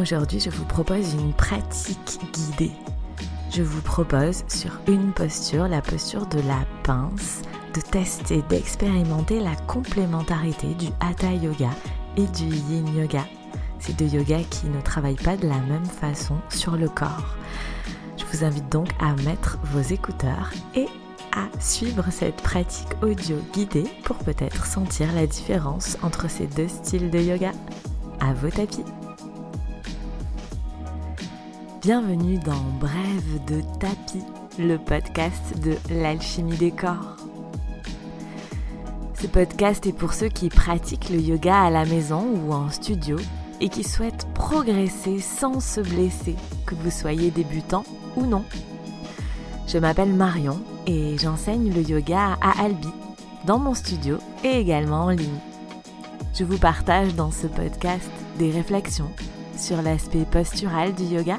Aujourd'hui, je vous propose une pratique guidée. Je vous propose sur une posture, la posture de la pince, de tester, d'expérimenter la complémentarité du Hatha Yoga et du Yin Yoga. Ces deux yogas qui ne travaillent pas de la même façon sur le corps. Je vous invite donc à mettre vos écouteurs et à suivre cette pratique audio guidée pour peut-être sentir la différence entre ces deux styles de yoga. À vos tapis. Bienvenue dans Brève de tapis, le podcast de l'alchimie des corps. Ce podcast est pour ceux qui pratiquent le yoga à la maison ou en studio et qui souhaitent progresser sans se blesser, que vous soyez débutant ou non. Je m'appelle Marion et j'enseigne le yoga à Albi, dans mon studio et également en ligne. Je vous partage dans ce podcast des réflexions sur l'aspect postural du yoga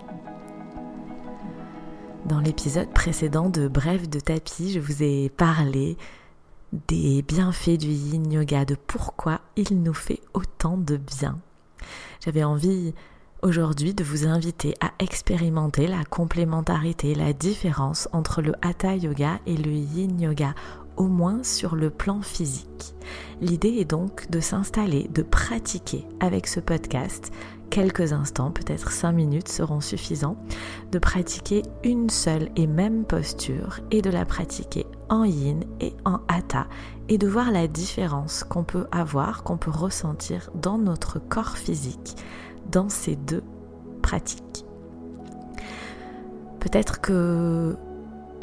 dans l'épisode précédent de Bref de tapis, je vous ai parlé des bienfaits du yin yoga, de pourquoi il nous fait autant de bien. J'avais envie aujourd'hui de vous inviter à expérimenter la complémentarité, la différence entre le hatha yoga et le yin yoga, au moins sur le plan physique. L'idée est donc de s'installer, de pratiquer avec ce podcast quelques instants, peut-être cinq minutes seront suffisants, de pratiquer une seule et même posture et de la pratiquer en yin et en hatha et de voir la différence qu'on peut avoir, qu'on peut ressentir dans notre corps physique dans ces deux pratiques. Peut-être que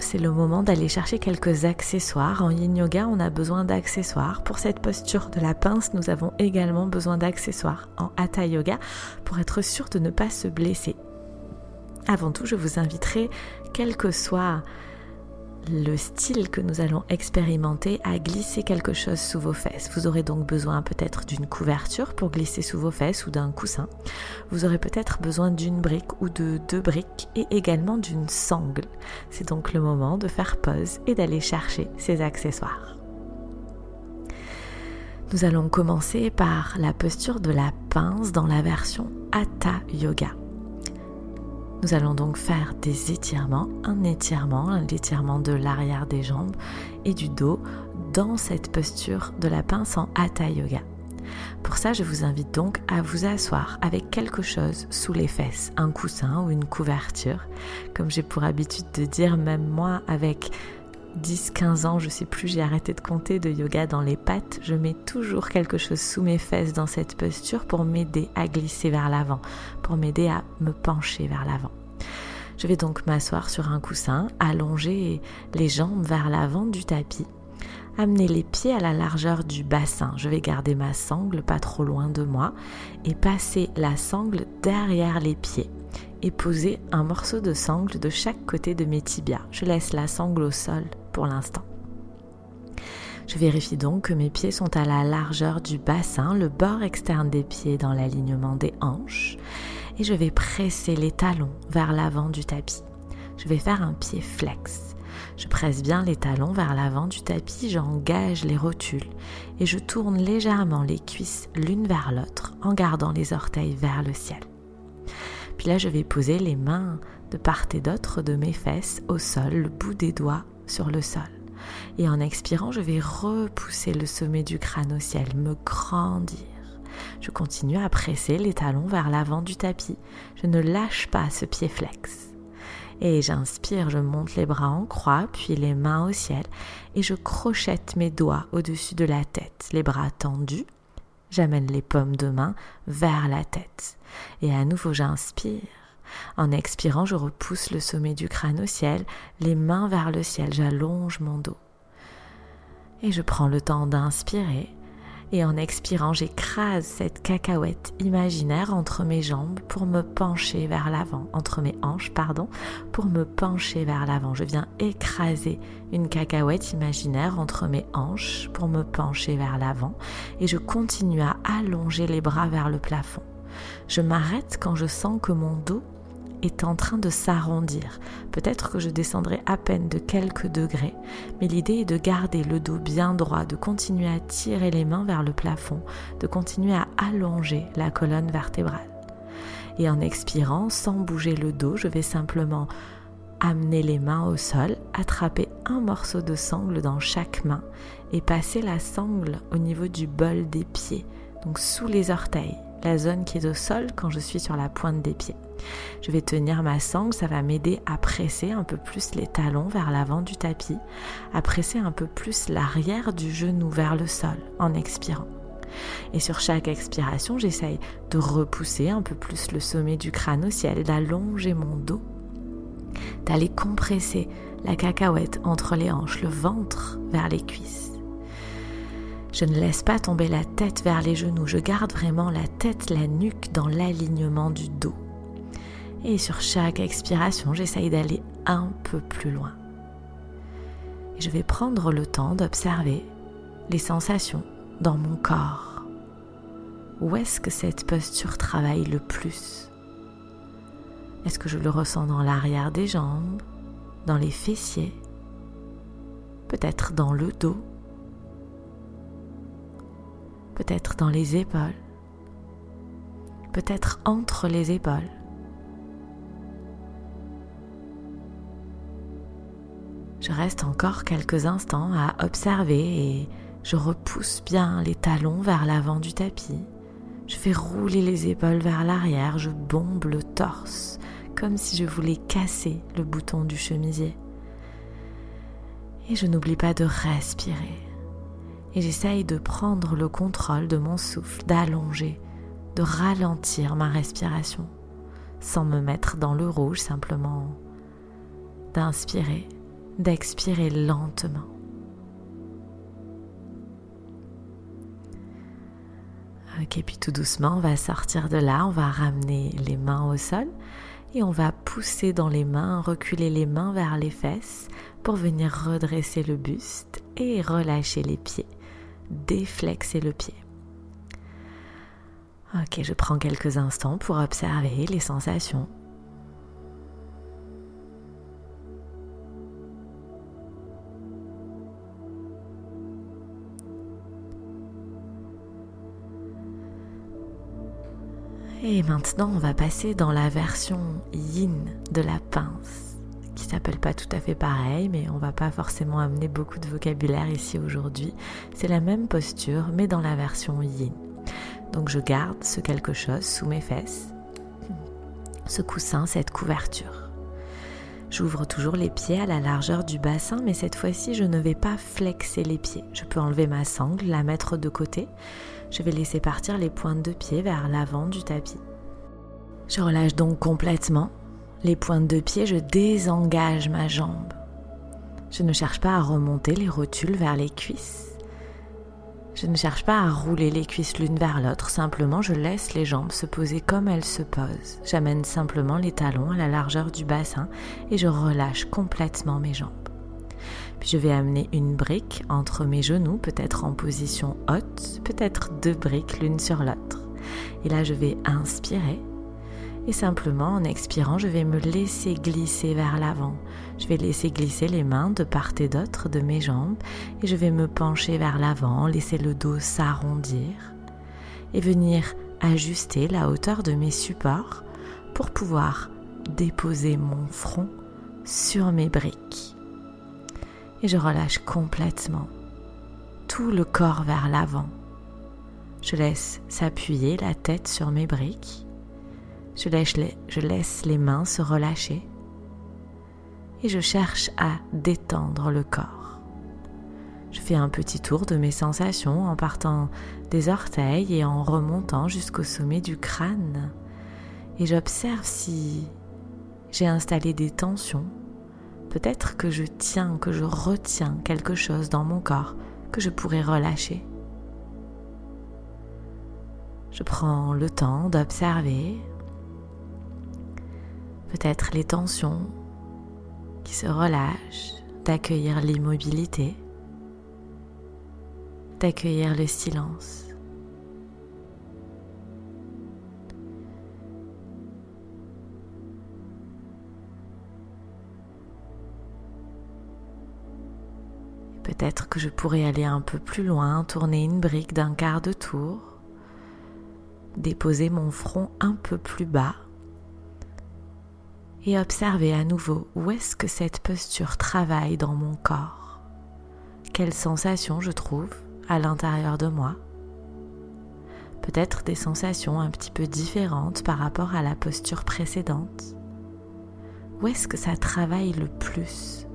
c'est le moment d'aller chercher quelques accessoires. En yin yoga, on a besoin d'accessoires. Pour cette posture de la pince, nous avons également besoin d'accessoires en hatha yoga pour être sûr de ne pas se blesser. Avant tout, je vous inviterai, quel que soit le style que nous allons expérimenter à glisser quelque chose sous vos fesses. Vous aurez donc besoin peut-être d'une couverture pour glisser sous vos fesses ou d'un coussin. Vous aurez peut-être besoin d'une brique ou de deux briques et également d'une sangle. C'est donc le moment de faire pause et d'aller chercher ces accessoires. Nous allons commencer par la posture de la pince dans la version Hatha Yoga. Nous allons donc faire des étirements, un étirement, un étirement de l'arrière des jambes et du dos dans cette posture de la pince en Hatha Yoga. Pour ça, je vous invite donc à vous asseoir avec quelque chose sous les fesses, un coussin ou une couverture, comme j'ai pour habitude de dire même moi avec 10-15 ans, je sais plus, j'ai arrêté de compter de yoga dans les pattes, je mets toujours quelque chose sous mes fesses dans cette posture pour m'aider à glisser vers l'avant, pour m'aider à me pencher vers l'avant. Je vais donc m'asseoir sur un coussin, allonger les jambes vers l'avant du tapis, amener les pieds à la largeur du bassin. Je vais garder ma sangle pas trop loin de moi et passer la sangle derrière les pieds et poser un morceau de sangle de chaque côté de mes tibias. Je laisse la sangle au sol pour l'instant. Je vérifie donc que mes pieds sont à la largeur du bassin, le bord externe des pieds dans l'alignement des hanches, et je vais presser les talons vers l'avant du tapis. Je vais faire un pied flex. Je presse bien les talons vers l'avant du tapis, j'engage les rotules et je tourne légèrement les cuisses l'une vers l'autre en gardant les orteils vers le ciel. Puis là, je vais poser les mains de part et d'autre de mes fesses au sol, le bout des doigts sur le sol. Et en expirant, je vais repousser le sommet du crâne au ciel, me grandir. Je continue à presser les talons vers l'avant du tapis. Je ne lâche pas ce pied flex. Et j'inspire, je monte les bras en croix, puis les mains au ciel, et je crochette mes doigts au-dessus de la tête, les bras tendus, J'amène les paumes de main vers la tête. Et à nouveau, j'inspire. En expirant, je repousse le sommet du crâne au ciel, les mains vers le ciel, j'allonge mon dos. Et je prends le temps d'inspirer Et en expirant, j'écrase cette cacahuète imaginaire entre mes jambes pour me pencher vers l'avant, entre mes hanches, pardon, pour me pencher vers l'avant. Je viens écraser une cacahuète imaginaire entre mes hanches pour me pencher vers l'avant et je continue à allonger les bras vers le plafond. Je m'arrête quand je sens que mon dos est en train de s'arrondir. Peut-être que je descendrai à peine de quelques degrés, mais l'idée est de garder le dos bien droit, de continuer à tirer les mains vers le plafond, de continuer à allonger la colonne vertébrale. Et en expirant, sans bouger le dos, je vais simplement amener les mains au sol, attraper un morceau de sangle dans chaque main et passer la sangle au niveau du bol des pieds, donc sous les orteils, la zone qui est au sol quand je suis sur la pointe des pieds. Je vais tenir ma sangle, ça va m'aider à presser un peu plus les talons vers l'avant du tapis, à presser un peu plus l'arrière du genou vers le sol en expirant. Et sur chaque expiration, j'essaye de repousser un peu plus le sommet du crâne au ciel, d'allonger mon dos, d'aller compresser la cacahuète entre les hanches, le ventre vers les cuisses. Je ne laisse pas tomber la tête vers les genoux, je garde vraiment la tête, la nuque dans l'alignement du dos. Et sur chaque expiration, j'essaye d'aller un peu plus loin. Je vais prendre le temps d'observer les sensations dans mon corps. Où est-ce que cette posture travaille le plus? Est-ce que je le ressens dans l'arrière des jambes, dans les fessiers, peut-être dans le dos, peut-être dans les épaules, peut-être entre les épaules Je reste encore quelques instants à observer et je repousse bien les talons vers l'avant du tapis. Je fais rouler les épaules vers l'arrière, je bombe le torse comme si je voulais casser le bouton du chemisier. Et je n'oublie pas de respirer. Et j'essaye de prendre le contrôle de mon souffle, d'allonger, de ralentir ma respiration, sans me mettre dans le rouge, simplement d'inspirer d'expirer lentement. Ok, puis tout doucement, on va sortir de là, on va ramener les mains au sol et on va pousser dans les mains, reculer les mains vers les fesses pour venir redresser le buste et relâcher les pieds, déflexer le pied. Ok, je prends quelques instants pour observer les sensations Et maintenant, on va passer dans la version yin de la pince, s'appelle pas tout à fait pareil, mais on va pas forcément amener beaucoup de vocabulaire ici aujourd'hui. C'est la même posture, mais dans la version yin. Donc je garde ce quelque chose sous mes fesses, ce coussin, cette couverture. J'ouvre toujours les pieds à la largeur du bassin, mais cette fois-ci, je ne vais pas flexer les pieds. Je peux enlever ma sangle, la mettre de côté. Je vais laisser partir les pointes de pied vers l'avant du tapis. Je relâche donc complètement les pointes de pied, je désengage ma jambe. Je ne cherche pas à remonter les rotules vers les cuisses. Je ne cherche pas à rouler les cuisses l'une vers l'autre, simplement je laisse les jambes se poser comme elles se posent. J'amène simplement les talons à la largeur du bassin et je relâche complètement mes jambes. Puis je vais amener une brique entre mes genoux, peut-être en position haute, peut-être deux briques l'une sur l'autre. Et là, je vais inspirer. Et simplement, en expirant, je vais me laisser glisser vers l'avant. Je vais laisser glisser les mains de part et d'autre de mes jambes et je vais me pencher vers l'avant, laisser le dos s'arrondir et venir ajuster la hauteur de mes supports pour pouvoir déposer mon front sur mes briques et je relâche complètement tout le corps vers l'avant. Je laisse s'appuyer la tête sur mes briques. Je laisse, les, mains se relâcher et je cherche à détendre le corps. Je fais un petit tour de mes sensations en partant des orteils et en remontant jusqu'au sommet du crâne. Et j'observe si j'ai installé des tensions Peut-être que je tiens, que je retiens quelque chose dans mon corps que je pourrais relâcher. Je prends le temps d'observer peut-être les tensions qui se relâchent, d'accueillir l'immobilité, d'accueillir le silence. Peut-être que je pourrais aller un peu plus loin, tourner une brique d'un quart de tour, déposer mon front un peu plus bas et observer à nouveau où est-ce que cette posture travaille dans mon corps. Quelles sensations je trouve à l'intérieur de moi. Peut-être des sensations un petit peu différentes par rapport à la posture précédente. Où est-ce que ça travaille le plus?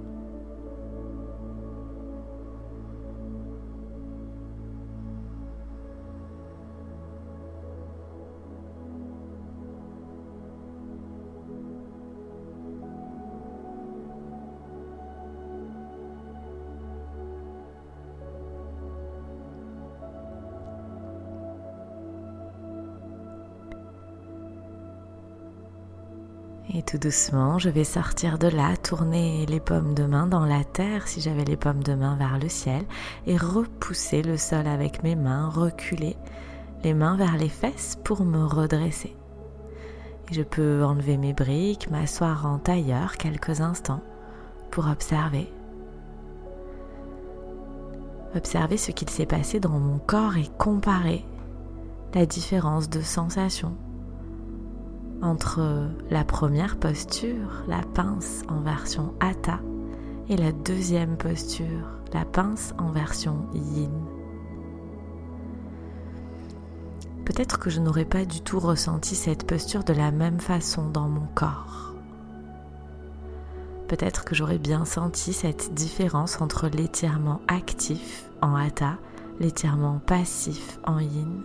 Et tout doucement, je vais sortir de là, tourner les pommes de main dans la terre si j'avais les pommes de main vers le ciel et repousser le sol avec mes mains, reculer les mains vers les fesses pour me redresser. Et je peux enlever mes briques, m'asseoir en tailleur quelques instants pour observer. Observer ce qu'il s'est passé dans mon corps et comparer la différence de sensations entre la première posture, la pince en version Hatha, et la deuxième posture, la pince en version Yin. Peut-être que je n'aurais pas du tout ressenti cette posture de la même façon dans mon corps. Peut-être que j'aurais bien senti cette différence entre l'étirement actif en Hatha, l'étirement passif en Yin.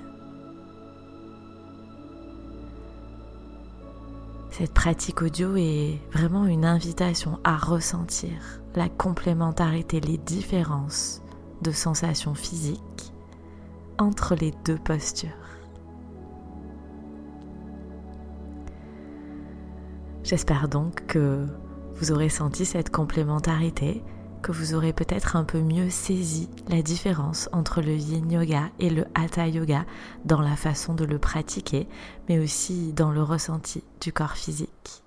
Cette pratique audio est vraiment une invitation à ressentir la complémentarité, les différences de sensations physiques entre les deux postures. J'espère donc que vous aurez senti cette complémentarité que vous aurez peut-être un peu mieux saisi la différence entre le yin yoga et le hatha yoga dans la façon de le pratiquer, mais aussi dans le ressenti du corps physique.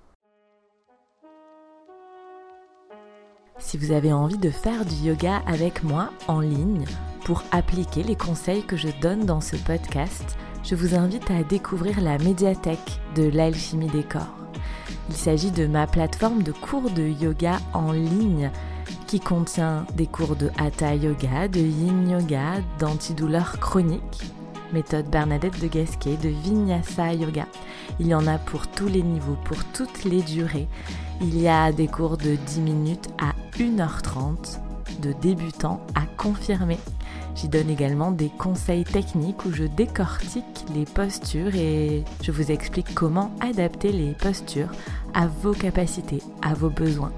Si vous avez envie de faire du yoga avec moi en ligne pour appliquer les conseils que je donne dans ce podcast, je vous invite à découvrir la médiathèque de l'alchimie des corps. Il s'agit de ma plateforme de cours de yoga en ligne qui contient des cours de Hatha Yoga, de Yin Yoga, d'antidouleur chronique, méthode Bernadette de Gasquet, de Vinyasa Yoga. Il y en a pour tous les niveaux, pour toutes les durées. Il y a des cours de 10 minutes à 1h30, de débutants à confirmés. J'y donne également des conseils techniques où je décortique les postures et je vous explique comment adapter les postures à vos capacités, à vos besoins.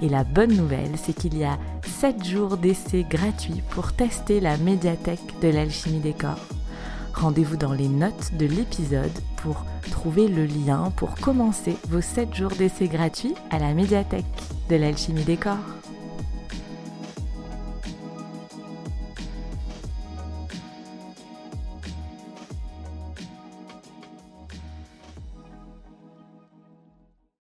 Et la bonne nouvelle, c'est qu'il y a 7 jours d'essai gratuits pour tester la médiathèque de l'alchimie des corps. Rendez-vous dans les notes de l'épisode pour trouver le lien pour commencer vos 7 jours d'essai gratuits à la médiathèque de l'alchimie des corps.